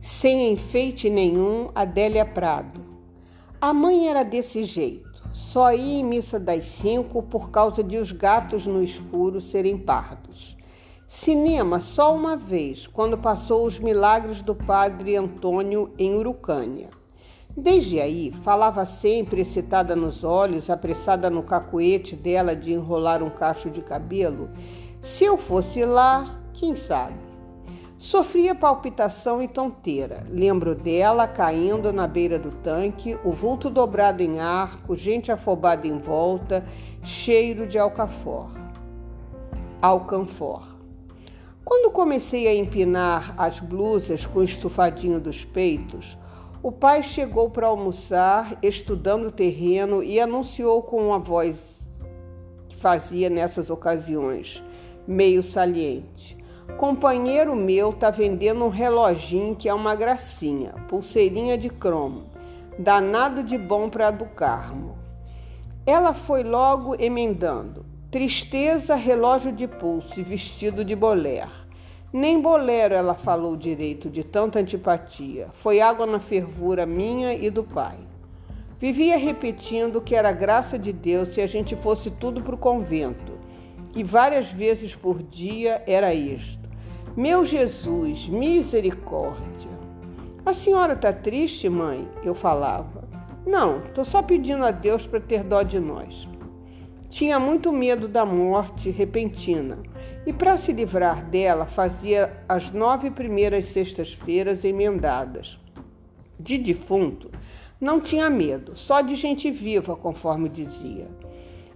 sem enfeite nenhum, Adélia Prado. A mãe era desse jeito, só ia em missa das cinco por causa de os gatos no escuro serem pardos. Cinema só uma vez, quando passou os milagres do padre Antônio em Urucânia. Desde aí, falava sempre excitada nos olhos, apressada no cacuete dela de enrolar um cacho de cabelo. Se eu fosse lá, quem sabe? Sofria palpitação e tonteira. Lembro dela caindo na beira do tanque, o vulto dobrado em arco, gente afobada em volta, cheiro de alcafor. Alcanfor. Quando comecei a empinar as blusas com o estufadinho dos peitos, o pai chegou para almoçar, estudando o terreno, e anunciou com uma voz que fazia nessas ocasiões, meio saliente. Companheiro meu tá vendendo um reloginho que é uma gracinha, pulseirinha de cromo, danado de bom para do Carmo. Ela foi logo emendando. Tristeza, relógio de pulso e vestido de boler. Nem bolero ela falou direito de tanta antipatia. Foi água na fervura minha e do pai. Vivia repetindo que era graça de Deus se a gente fosse tudo para o convento. E várias vezes por dia era isto. Meu Jesus, misericórdia. A senhora está triste, mãe? Eu falava. Não, estou só pedindo a Deus para ter dó de nós. Tinha muito medo da morte repentina e, para se livrar dela, fazia as nove primeiras sextas-feiras emendadas. De defunto, não tinha medo, só de gente viva, conforme dizia.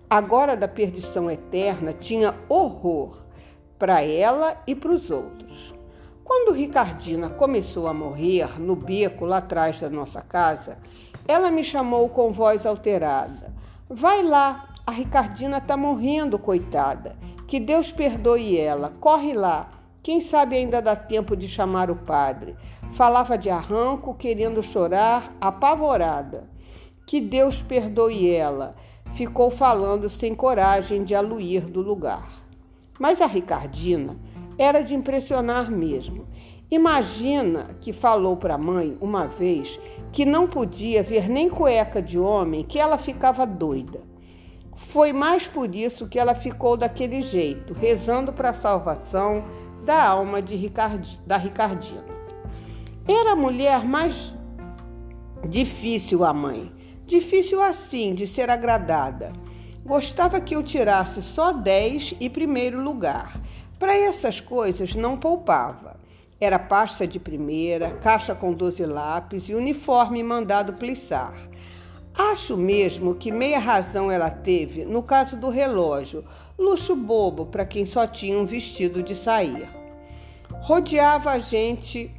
Agora, da perdição eterna, tinha horror para ela e para os outros. Quando Ricardina começou a morrer no beco lá atrás da nossa casa, ela me chamou com voz alterada. Vai lá, a Ricardina está morrendo, coitada. Que Deus perdoe ela. Corre lá. Quem sabe ainda dá tempo de chamar o padre. Falava de arranco, querendo chorar, apavorada. Que Deus perdoe ela. Ficou falando sem coragem de aluir do lugar. Mas a Ricardina era de impressionar mesmo. Imagina que falou para a mãe uma vez que não podia ver nem cueca de homem, que ela ficava doida. Foi mais por isso que ela ficou daquele jeito, rezando para a salvação da alma de da Ricardina. Era a mulher mais difícil a mãe, difícil assim de ser agradada. Gostava que eu tirasse só 10 e primeiro lugar. Para essas coisas não poupava. Era pasta de primeira, caixa com 12 lápis e uniforme mandado plissar. Acho mesmo que meia razão ela teve no caso do relógio, luxo bobo para quem só tinha um vestido de sair. Rodeava a gente,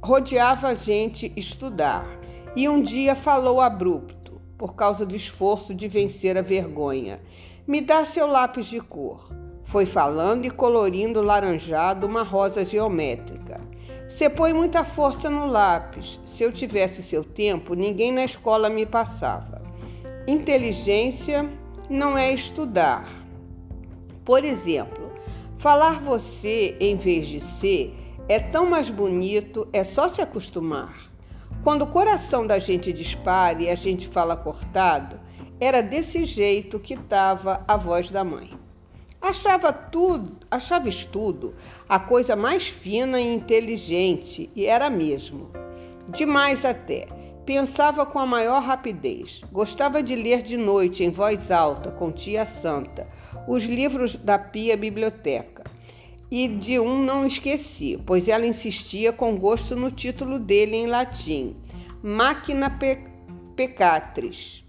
rodeava a gente estudar e um dia falou abrupto por causa do esforço de vencer a vergonha. Me dá seu lápis de cor. Foi falando e colorindo laranjado uma rosa geométrica. Você põe muita força no lápis. Se eu tivesse seu tempo, ninguém na escola me passava. Inteligência não é estudar. Por exemplo, falar você em vez de ser é tão mais bonito, é só se acostumar. Quando o coração da gente dispara e a gente fala cortado, era desse jeito que estava a voz da mãe. Achava tudo, achava estudo a coisa mais fina e inteligente, e era mesmo. Demais até. Pensava com a maior rapidez. Gostava de ler de noite em voz alta com tia Santa os livros da Pia Biblioteca. E de um não esqueci, pois ela insistia com gosto no título dele em latim, Máquina Pe Pecatris.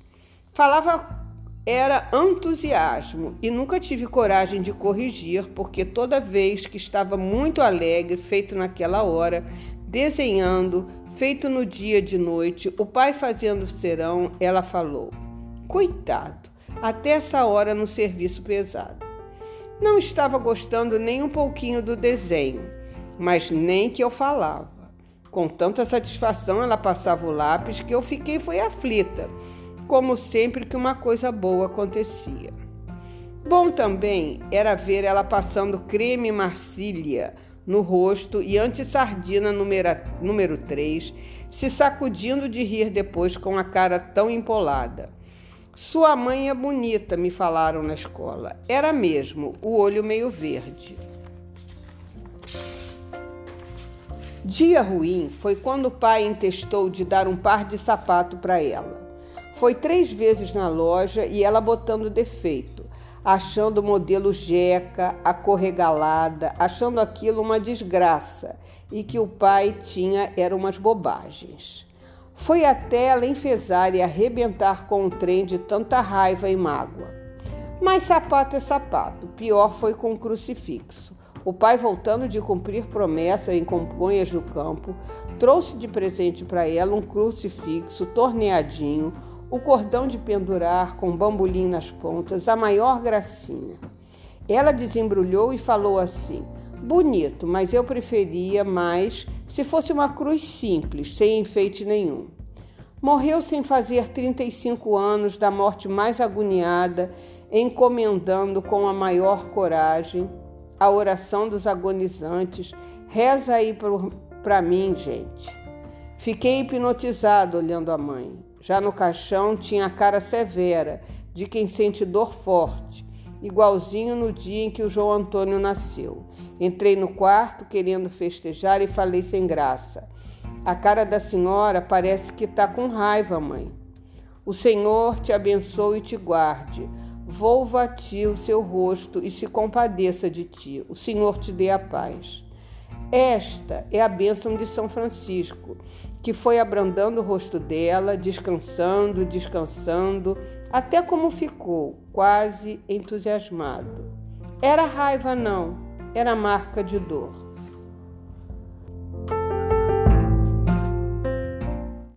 Falava era entusiasmo e nunca tive coragem de corrigir, porque toda vez que estava muito alegre, feito naquela hora, desenhando, feito no dia de noite, o pai fazendo serão, ela falou: Coitado, até essa hora no serviço pesado. Não estava gostando nem um pouquinho do desenho, mas nem que eu falava. Com tanta satisfação ela passava o lápis que eu fiquei foi aflita, como sempre que uma coisa boa acontecia. Bom também era ver ela passando creme Marcília no rosto e anti-sardina número 3, se sacudindo de rir depois com a cara tão empolada. Sua mãe é bonita, me falaram na escola. Era mesmo, o olho meio verde. Dia ruim foi quando o pai intestou de dar um par de sapato para ela. Foi três vezes na loja e ela botando defeito, achando o modelo jeca, a cor regalada, achando aquilo uma desgraça e que o pai tinha eram umas bobagens. Foi até ela enfesar e arrebentar com o trem de tanta raiva e mágoa. Mas sapato é sapato, pior foi com o crucifixo. O pai, voltando de cumprir promessa em Congonhas do Campo, trouxe de presente para ela um crucifixo torneadinho, o cordão de pendurar com bambolim nas pontas, a maior gracinha. Ela desembrulhou e falou assim: Bonito, mas eu preferia mais se fosse uma cruz simples, sem enfeite nenhum. Morreu sem fazer 35 anos da morte mais agoniada, encomendando com a maior coragem a oração dos agonizantes. Reza aí para mim, gente. Fiquei hipnotizado olhando a mãe. Já no caixão tinha a cara severa de quem sente dor forte, igualzinho no dia em que o João Antônio nasceu. Entrei no quarto querendo festejar e falei sem graça. A cara da senhora parece que está com raiva, mãe. O Senhor te abençoe e te guarde. Volva a ti o seu rosto e se compadeça de ti. O Senhor te dê a paz. Esta é a bênção de São Francisco, que foi abrandando o rosto dela, descansando, descansando, até como ficou, quase entusiasmado. Era raiva, não, era marca de dor.